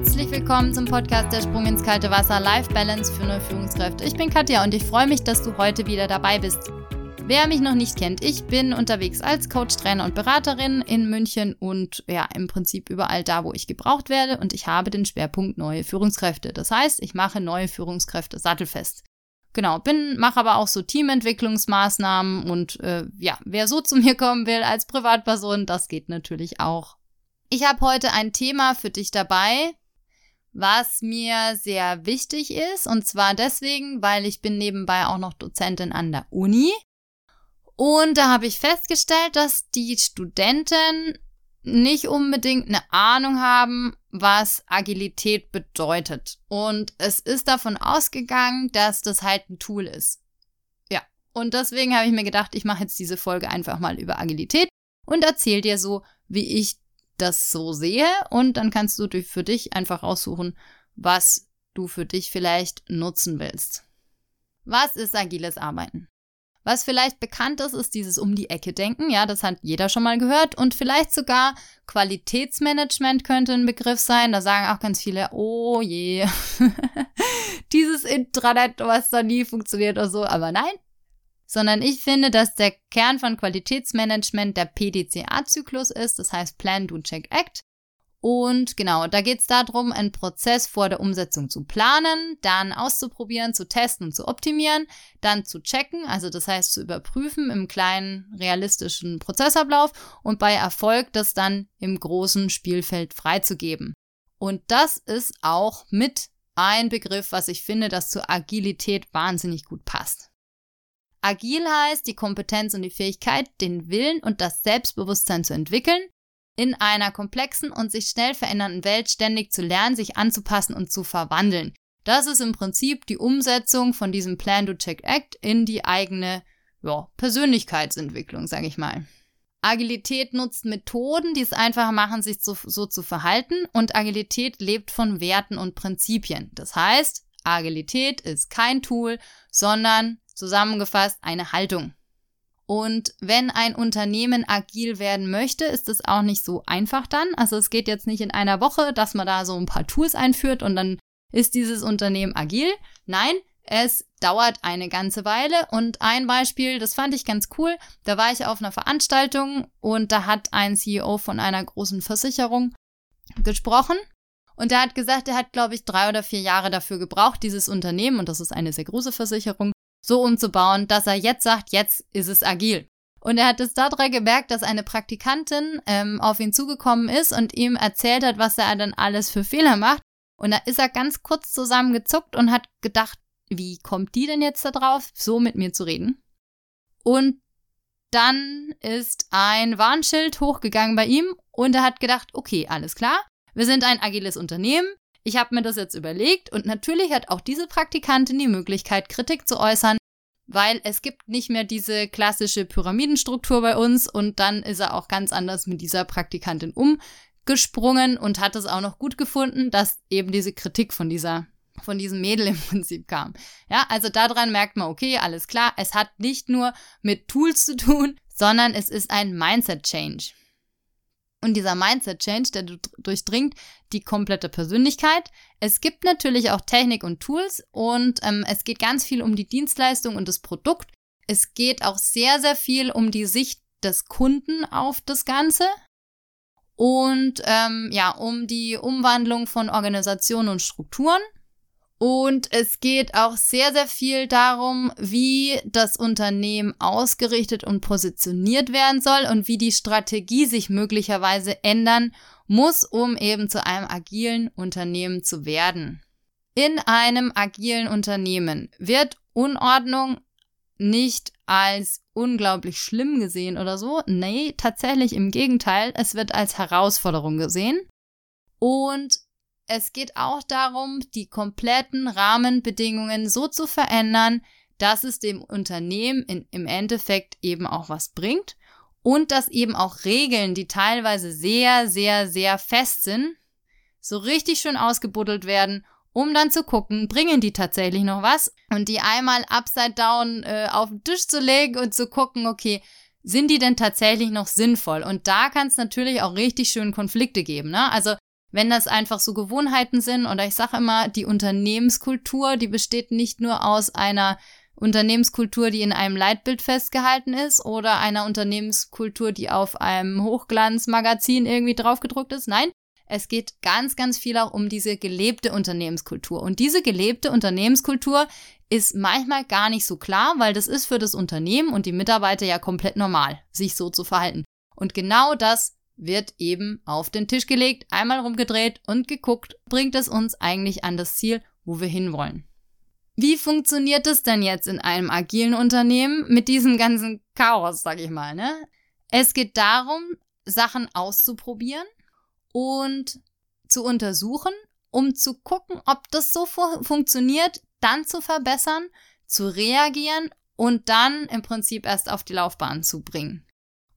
Herzlich willkommen zum Podcast Der Sprung ins kalte Wasser Life Balance für neue Führungskräfte. Ich bin Katja und ich freue mich, dass du heute wieder dabei bist. Wer mich noch nicht kennt, ich bin unterwegs als Coach, Trainer und Beraterin in München und ja, im Prinzip überall da, wo ich gebraucht werde und ich habe den Schwerpunkt neue Führungskräfte. Das heißt, ich mache neue Führungskräfte sattelfest. Genau, bin, mache aber auch so Teamentwicklungsmaßnahmen und äh, ja, wer so zu mir kommen will als Privatperson, das geht natürlich auch. Ich habe heute ein Thema für dich dabei, was mir sehr wichtig ist. Und zwar deswegen, weil ich bin nebenbei auch noch Dozentin an der Uni. Und da habe ich festgestellt, dass die Studenten nicht unbedingt eine Ahnung haben, was Agilität bedeutet. Und es ist davon ausgegangen, dass das halt ein Tool ist. Ja. Und deswegen habe ich mir gedacht, ich mache jetzt diese Folge einfach mal über Agilität und erzähle dir so, wie ich das so sehe und dann kannst du für dich einfach raussuchen, was du für dich vielleicht nutzen willst. Was ist agiles Arbeiten? Was vielleicht bekannt ist, ist dieses um die Ecke denken. Ja, das hat jeder schon mal gehört. Und vielleicht sogar Qualitätsmanagement könnte ein Begriff sein. Da sagen auch ganz viele, oh je, dieses Intranet, was da nie funktioniert oder so. Aber nein, sondern ich finde, dass der Kern von Qualitätsmanagement der PDCA-Zyklus ist, das heißt Plan, Do, Check, Act. Und genau, da geht es darum, einen Prozess vor der Umsetzung zu planen, dann auszuprobieren, zu testen und zu optimieren, dann zu checken, also das heißt zu überprüfen im kleinen realistischen Prozessablauf und bei Erfolg das dann im großen Spielfeld freizugeben. Und das ist auch mit ein Begriff, was ich finde, das zur Agilität wahnsinnig gut passt. Agil heißt die Kompetenz und die Fähigkeit, den Willen und das Selbstbewusstsein zu entwickeln, in einer komplexen und sich schnell verändernden Welt ständig zu lernen, sich anzupassen und zu verwandeln. Das ist im Prinzip die Umsetzung von diesem Plan to Check Act in die eigene ja, Persönlichkeitsentwicklung, sage ich mal. Agilität nutzt Methoden, die es einfacher machen, sich so, so zu verhalten und Agilität lebt von Werten und Prinzipien. Das heißt, Agilität ist kein Tool, sondern Zusammengefasst eine Haltung. Und wenn ein Unternehmen agil werden möchte, ist es auch nicht so einfach dann. Also es geht jetzt nicht in einer Woche, dass man da so ein paar Tools einführt und dann ist dieses Unternehmen agil. Nein, es dauert eine ganze Weile. Und ein Beispiel, das fand ich ganz cool. Da war ich auf einer Veranstaltung und da hat ein CEO von einer großen Versicherung gesprochen. Und der hat gesagt, er hat, glaube ich, drei oder vier Jahre dafür gebraucht, dieses Unternehmen, und das ist eine sehr große Versicherung, so umzubauen, dass er jetzt sagt, jetzt ist es agil. Und er hat es daran gemerkt, dass eine Praktikantin ähm, auf ihn zugekommen ist und ihm erzählt hat, was er dann alles für Fehler macht. Und da ist er ganz kurz zusammengezuckt und hat gedacht, wie kommt die denn jetzt da drauf, so mit mir zu reden? Und dann ist ein Warnschild hochgegangen bei ihm und er hat gedacht, okay, alles klar, wir sind ein agiles Unternehmen, ich habe mir das jetzt überlegt und natürlich hat auch diese Praktikantin die Möglichkeit, Kritik zu äußern, weil es gibt nicht mehr diese klassische Pyramidenstruktur bei uns und dann ist er auch ganz anders mit dieser Praktikantin umgesprungen und hat es auch noch gut gefunden, dass eben diese Kritik von dieser von diesem Mädel im Prinzip kam. Ja, also daran merkt man, okay, alles klar, es hat nicht nur mit Tools zu tun, sondern es ist ein Mindset Change. Und dieser Mindset-Change, der durchdringt die komplette Persönlichkeit. Es gibt natürlich auch Technik und Tools und ähm, es geht ganz viel um die Dienstleistung und das Produkt. Es geht auch sehr, sehr viel um die Sicht des Kunden auf das Ganze und ähm, ja, um die Umwandlung von Organisationen und Strukturen. Und es geht auch sehr, sehr viel darum, wie das Unternehmen ausgerichtet und positioniert werden soll und wie die Strategie sich möglicherweise ändern muss, um eben zu einem agilen Unternehmen zu werden. In einem agilen Unternehmen wird Unordnung nicht als unglaublich schlimm gesehen oder so. Nee, tatsächlich im Gegenteil, es wird als Herausforderung gesehen. Und es geht auch darum, die kompletten Rahmenbedingungen so zu verändern, dass es dem Unternehmen in, im Endeffekt eben auch was bringt und dass eben auch Regeln, die teilweise sehr, sehr, sehr fest sind, so richtig schön ausgebuddelt werden, um dann zu gucken, bringen die tatsächlich noch was und die einmal upside down äh, auf den Tisch zu legen und zu gucken, okay, sind die denn tatsächlich noch sinnvoll? Und da kann es natürlich auch richtig schön Konflikte geben. Ne? Also wenn das einfach so Gewohnheiten sind oder ich sage immer, die Unternehmenskultur, die besteht nicht nur aus einer Unternehmenskultur, die in einem Leitbild festgehalten ist oder einer Unternehmenskultur, die auf einem Hochglanzmagazin irgendwie draufgedruckt ist. Nein, es geht ganz, ganz viel auch um diese gelebte Unternehmenskultur. Und diese gelebte Unternehmenskultur ist manchmal gar nicht so klar, weil das ist für das Unternehmen und die Mitarbeiter ja komplett normal, sich so zu verhalten. Und genau das wird eben auf den Tisch gelegt, einmal rumgedreht und geguckt, bringt es uns eigentlich an das Ziel, wo wir hinwollen. Wie funktioniert es denn jetzt in einem agilen Unternehmen mit diesem ganzen Chaos, sag ich mal, ne? Es geht darum, Sachen auszuprobieren und zu untersuchen, um zu gucken, ob das so fu funktioniert, dann zu verbessern, zu reagieren und dann im Prinzip erst auf die Laufbahn zu bringen.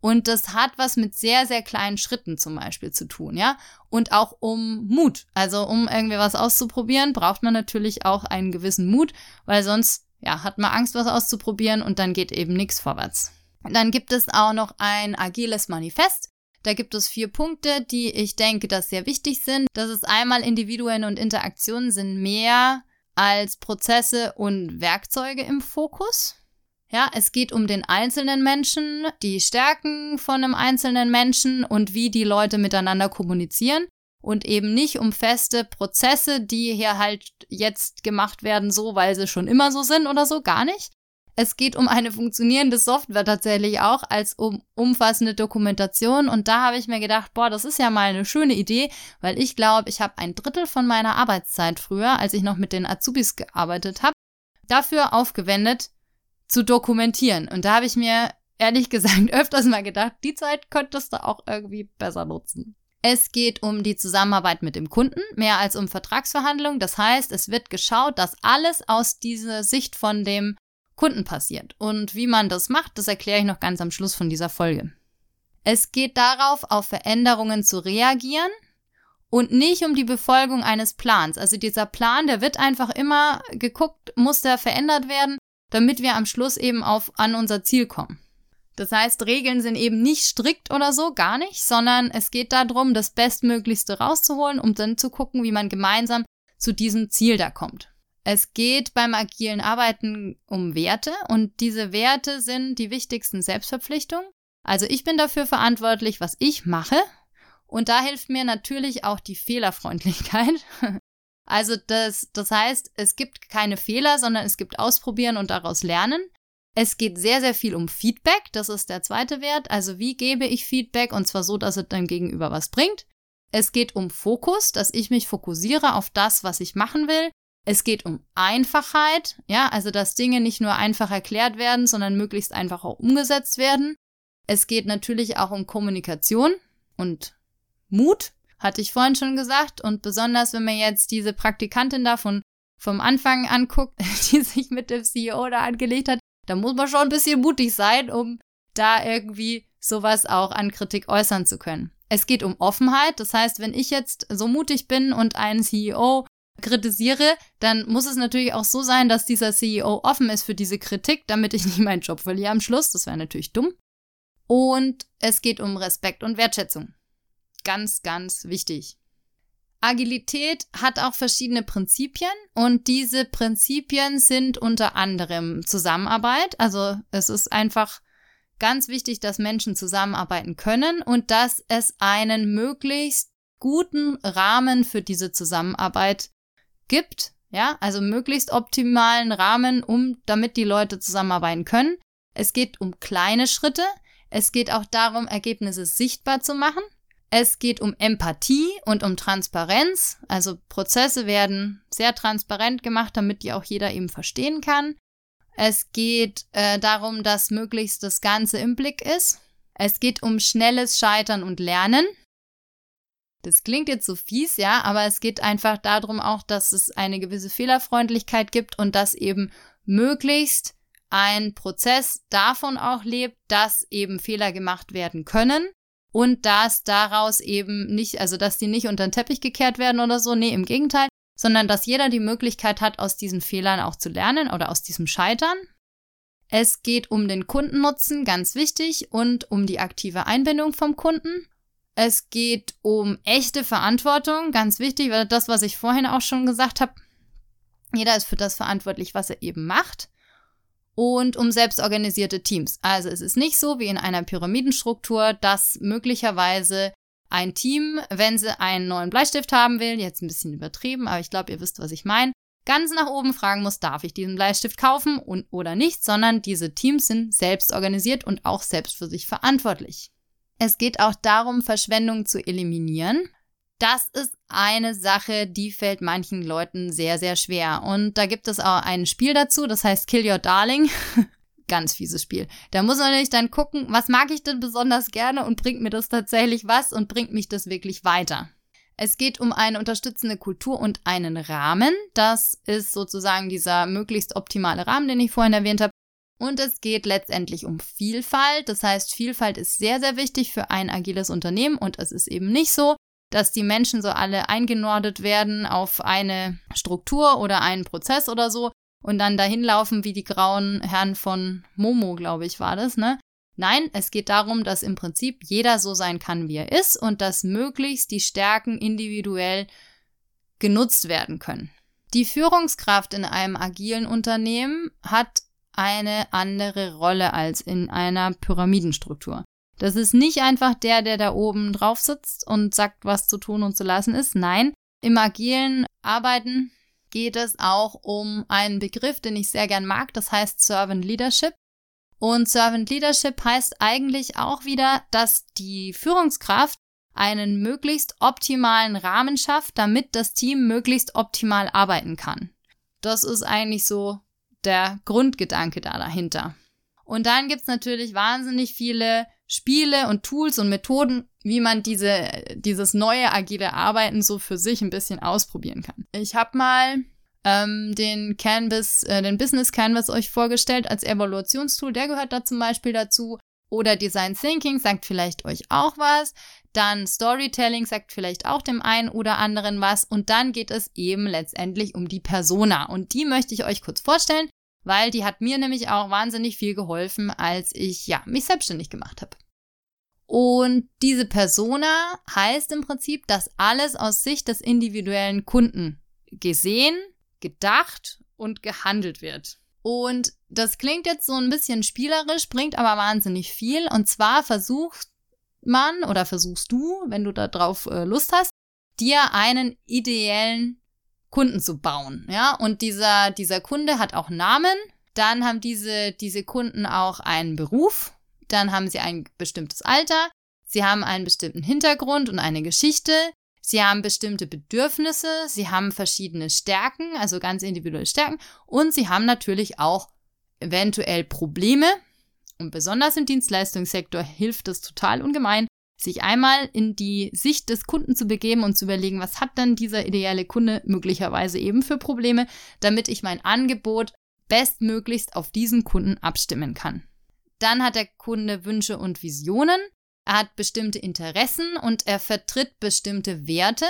Und das hat was mit sehr, sehr kleinen Schritten zum Beispiel zu tun, ja. Und auch um Mut. Also um irgendwie was auszuprobieren, braucht man natürlich auch einen gewissen Mut, weil sonst, ja, hat man Angst, was auszuprobieren und dann geht eben nichts vorwärts. Dann gibt es auch noch ein agiles Manifest. Da gibt es vier Punkte, die ich denke, dass sehr wichtig sind. Das ist einmal Individuen und Interaktionen sind mehr als Prozesse und Werkzeuge im Fokus. Ja, es geht um den einzelnen Menschen, die Stärken von einem einzelnen Menschen und wie die Leute miteinander kommunizieren und eben nicht um feste Prozesse, die hier halt jetzt gemacht werden, so weil sie schon immer so sind oder so, gar nicht. Es geht um eine funktionierende Software tatsächlich auch als um umfassende Dokumentation und da habe ich mir gedacht, boah, das ist ja mal eine schöne Idee, weil ich glaube, ich habe ein Drittel von meiner Arbeitszeit früher, als ich noch mit den Azubis gearbeitet habe, dafür aufgewendet, zu dokumentieren. Und da habe ich mir ehrlich gesagt öfters mal gedacht, die Zeit könntest du auch irgendwie besser nutzen. Es geht um die Zusammenarbeit mit dem Kunden, mehr als um Vertragsverhandlungen. Das heißt, es wird geschaut, dass alles aus dieser Sicht von dem Kunden passiert. Und wie man das macht, das erkläre ich noch ganz am Schluss von dieser Folge. Es geht darauf, auf Veränderungen zu reagieren und nicht um die Befolgung eines Plans. Also dieser Plan, der wird einfach immer geguckt, muss der verändert werden damit wir am Schluss eben auf, an unser Ziel kommen. Das heißt, Regeln sind eben nicht strikt oder so, gar nicht, sondern es geht darum, das Bestmöglichste rauszuholen, um dann zu gucken, wie man gemeinsam zu diesem Ziel da kommt. Es geht beim agilen Arbeiten um Werte und diese Werte sind die wichtigsten Selbstverpflichtungen. Also ich bin dafür verantwortlich, was ich mache und da hilft mir natürlich auch die Fehlerfreundlichkeit. Also das, das heißt, es gibt keine Fehler, sondern es gibt Ausprobieren und daraus lernen. Es geht sehr, sehr viel um Feedback. Das ist der zweite Wert. Also wie gebe ich Feedback und zwar so, dass es dann gegenüber was bringt. Es geht um Fokus, dass ich mich fokussiere auf das, was ich machen will. Es geht um Einfachheit, ja, also dass Dinge nicht nur einfach erklärt werden, sondern möglichst einfach auch umgesetzt werden. Es geht natürlich auch um Kommunikation und Mut, hatte ich vorhin schon gesagt. Und besonders, wenn man jetzt diese Praktikantin da vom Anfang anguckt, die sich mit dem CEO da angelegt hat, da muss man schon ein bisschen mutig sein, um da irgendwie sowas auch an Kritik äußern zu können. Es geht um Offenheit. Das heißt, wenn ich jetzt so mutig bin und einen CEO kritisiere, dann muss es natürlich auch so sein, dass dieser CEO offen ist für diese Kritik, damit ich nicht meinen Job verliere am Schluss. Das wäre natürlich dumm. Und es geht um Respekt und Wertschätzung ganz, ganz wichtig. Agilität hat auch verschiedene Prinzipien und diese Prinzipien sind unter anderem Zusammenarbeit. Also es ist einfach ganz wichtig, dass Menschen zusammenarbeiten können und dass es einen möglichst guten Rahmen für diese Zusammenarbeit gibt. Ja, also möglichst optimalen Rahmen, um, damit die Leute zusammenarbeiten können. Es geht um kleine Schritte. Es geht auch darum, Ergebnisse sichtbar zu machen. Es geht um Empathie und um Transparenz. Also Prozesse werden sehr transparent gemacht, damit die auch jeder eben verstehen kann. Es geht äh, darum, dass möglichst das Ganze im Blick ist. Es geht um schnelles Scheitern und Lernen. Das klingt jetzt so fies, ja, aber es geht einfach darum auch, dass es eine gewisse Fehlerfreundlichkeit gibt und dass eben möglichst ein Prozess davon auch lebt, dass eben Fehler gemacht werden können und dass daraus eben nicht, also dass die nicht unter den Teppich gekehrt werden oder so, nee, im Gegenteil, sondern dass jeder die Möglichkeit hat, aus diesen Fehlern auch zu lernen oder aus diesem Scheitern. Es geht um den Kundennutzen, ganz wichtig, und um die aktive Einbindung vom Kunden. Es geht um echte Verantwortung, ganz wichtig, weil das, was ich vorhin auch schon gesagt habe, jeder ist für das verantwortlich, was er eben macht. Und um selbstorganisierte Teams. Also es ist nicht so wie in einer Pyramidenstruktur, dass möglicherweise ein Team, wenn sie einen neuen Bleistift haben will, jetzt ein bisschen übertrieben, aber ich glaube, ihr wisst, was ich meine, ganz nach oben fragen muss, darf ich diesen Bleistift kaufen und, oder nicht, sondern diese Teams sind selbst organisiert und auch selbst für sich verantwortlich. Es geht auch darum, Verschwendung zu eliminieren. Das ist eine Sache, die fällt manchen Leuten sehr, sehr schwer. Und da gibt es auch ein Spiel dazu, das heißt Kill Your Darling. ganz fieses Spiel. Da muss man natürlich dann gucken, was mag ich denn besonders gerne und bringt mir das tatsächlich was und bringt mich das wirklich weiter. Es geht um eine unterstützende Kultur und einen Rahmen. Das ist sozusagen dieser möglichst optimale Rahmen, den ich vorhin erwähnt habe. Und es geht letztendlich um Vielfalt. Das heißt, Vielfalt ist sehr, sehr wichtig für ein agiles Unternehmen und es ist eben nicht so, dass die Menschen so alle eingenordet werden auf eine Struktur oder einen Prozess oder so, und dann dahin laufen wie die grauen Herren von Momo, glaube ich, war das, ne? Nein, es geht darum, dass im Prinzip jeder so sein kann, wie er ist und dass möglichst die Stärken individuell genutzt werden können. Die Führungskraft in einem agilen Unternehmen hat eine andere Rolle als in einer Pyramidenstruktur. Das ist nicht einfach der, der da oben drauf sitzt und sagt, was zu tun und zu lassen ist. Nein, im agilen Arbeiten geht es auch um einen Begriff, den ich sehr gern mag, das heißt Servant Leadership. Und Servant Leadership heißt eigentlich auch wieder, dass die Führungskraft einen möglichst optimalen Rahmen schafft, damit das Team möglichst optimal arbeiten kann. Das ist eigentlich so der Grundgedanke da dahinter. Und dann gibt's natürlich wahnsinnig viele Spiele und Tools und Methoden, wie man diese, dieses neue agile Arbeiten so für sich ein bisschen ausprobieren kann. Ich habe mal ähm, den Canvas, äh, den Business Canvas euch vorgestellt als Evaluationstool. Der gehört da zum Beispiel dazu. Oder Design Thinking sagt vielleicht euch auch was. Dann Storytelling sagt vielleicht auch dem einen oder anderen was. Und dann geht es eben letztendlich um die Persona. Und die möchte ich euch kurz vorstellen, weil die hat mir nämlich auch wahnsinnig viel geholfen, als ich ja mich selbstständig gemacht habe. Und diese Persona heißt im Prinzip, dass alles aus Sicht des individuellen Kunden gesehen, gedacht und gehandelt wird. Und das klingt jetzt so ein bisschen spielerisch, bringt aber wahnsinnig viel. Und zwar versucht man oder versuchst du, wenn du da drauf äh, Lust hast, dir einen ideellen Kunden zu bauen. Ja, und dieser, dieser Kunde hat auch Namen. Dann haben diese, diese Kunden auch einen Beruf dann haben sie ein bestimmtes Alter, sie haben einen bestimmten Hintergrund und eine Geschichte, sie haben bestimmte Bedürfnisse, sie haben verschiedene Stärken, also ganz individuelle Stärken und sie haben natürlich auch eventuell Probleme. Und besonders im Dienstleistungssektor hilft es total ungemein, sich einmal in die Sicht des Kunden zu begeben und zu überlegen, was hat dann dieser ideale Kunde möglicherweise eben für Probleme, damit ich mein Angebot bestmöglichst auf diesen Kunden abstimmen kann. Dann hat der Kunde Wünsche und Visionen. Er hat bestimmte Interessen und er vertritt bestimmte Werte.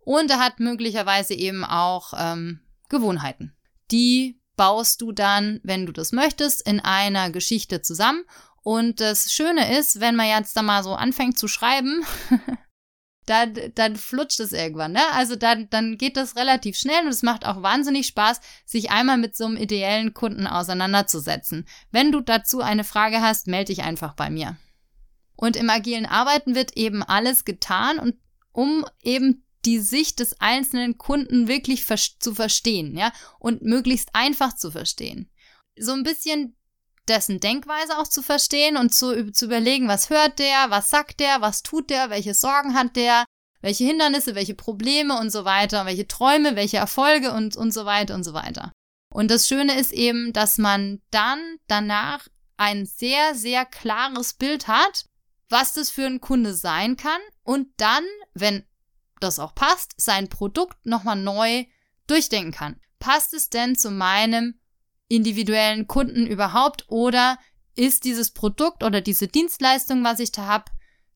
Und er hat möglicherweise eben auch ähm, Gewohnheiten. Die baust du dann, wenn du das möchtest, in einer Geschichte zusammen. Und das Schöne ist, wenn man jetzt da mal so anfängt zu schreiben, dann, dann flutscht es irgendwann, ne? Also dann, dann geht das relativ schnell und es macht auch wahnsinnig Spaß, sich einmal mit so einem ideellen Kunden auseinanderzusetzen. Wenn du dazu eine Frage hast, melde dich einfach bei mir. Und im agilen Arbeiten wird eben alles getan und um eben die Sicht des einzelnen Kunden wirklich zu verstehen, ja, und möglichst einfach zu verstehen. So ein bisschen dessen Denkweise auch zu verstehen und zu, zu überlegen, was hört der, was sagt der, was tut der, welche Sorgen hat der, welche Hindernisse, welche Probleme und so weiter, welche Träume, welche Erfolge und, und so weiter und so weiter. Und das Schöne ist eben, dass man dann danach ein sehr, sehr klares Bild hat, was das für ein Kunde sein kann und dann, wenn das auch passt, sein Produkt nochmal neu durchdenken kann. Passt es denn zu meinem individuellen Kunden überhaupt oder ist dieses Produkt oder diese Dienstleistung, was ich da habe,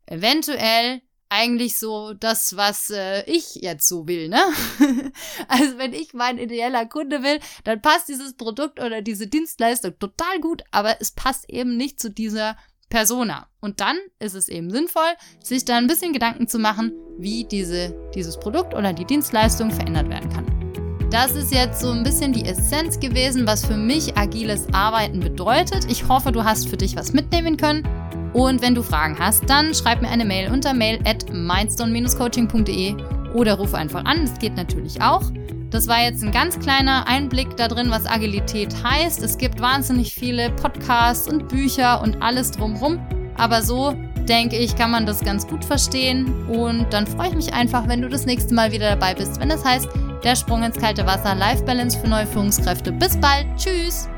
eventuell eigentlich so das, was äh, ich jetzt so will, ne? also wenn ich mein ideeller Kunde will, dann passt dieses Produkt oder diese Dienstleistung total gut, aber es passt eben nicht zu dieser Persona. Und dann ist es eben sinnvoll, sich da ein bisschen Gedanken zu machen, wie diese, dieses Produkt oder die Dienstleistung verändert werden kann. Das ist jetzt so ein bisschen die Essenz gewesen, was für mich agiles Arbeiten bedeutet. Ich hoffe, du hast für dich was mitnehmen können. Und wenn du Fragen hast, dann schreib mir eine Mail unter mail at mindstone-coaching.de oder ruf einfach an. Das geht natürlich auch. Das war jetzt ein ganz kleiner Einblick da drin, was Agilität heißt. Es gibt wahnsinnig viele Podcasts und Bücher und alles drumherum. Aber so denke ich, kann man das ganz gut verstehen. Und dann freue ich mich einfach, wenn du das nächste Mal wieder dabei bist, wenn es heißt, der Sprung ins kalte Wasser, Life Balance für neue Führungskräfte. Bis bald. Tschüss.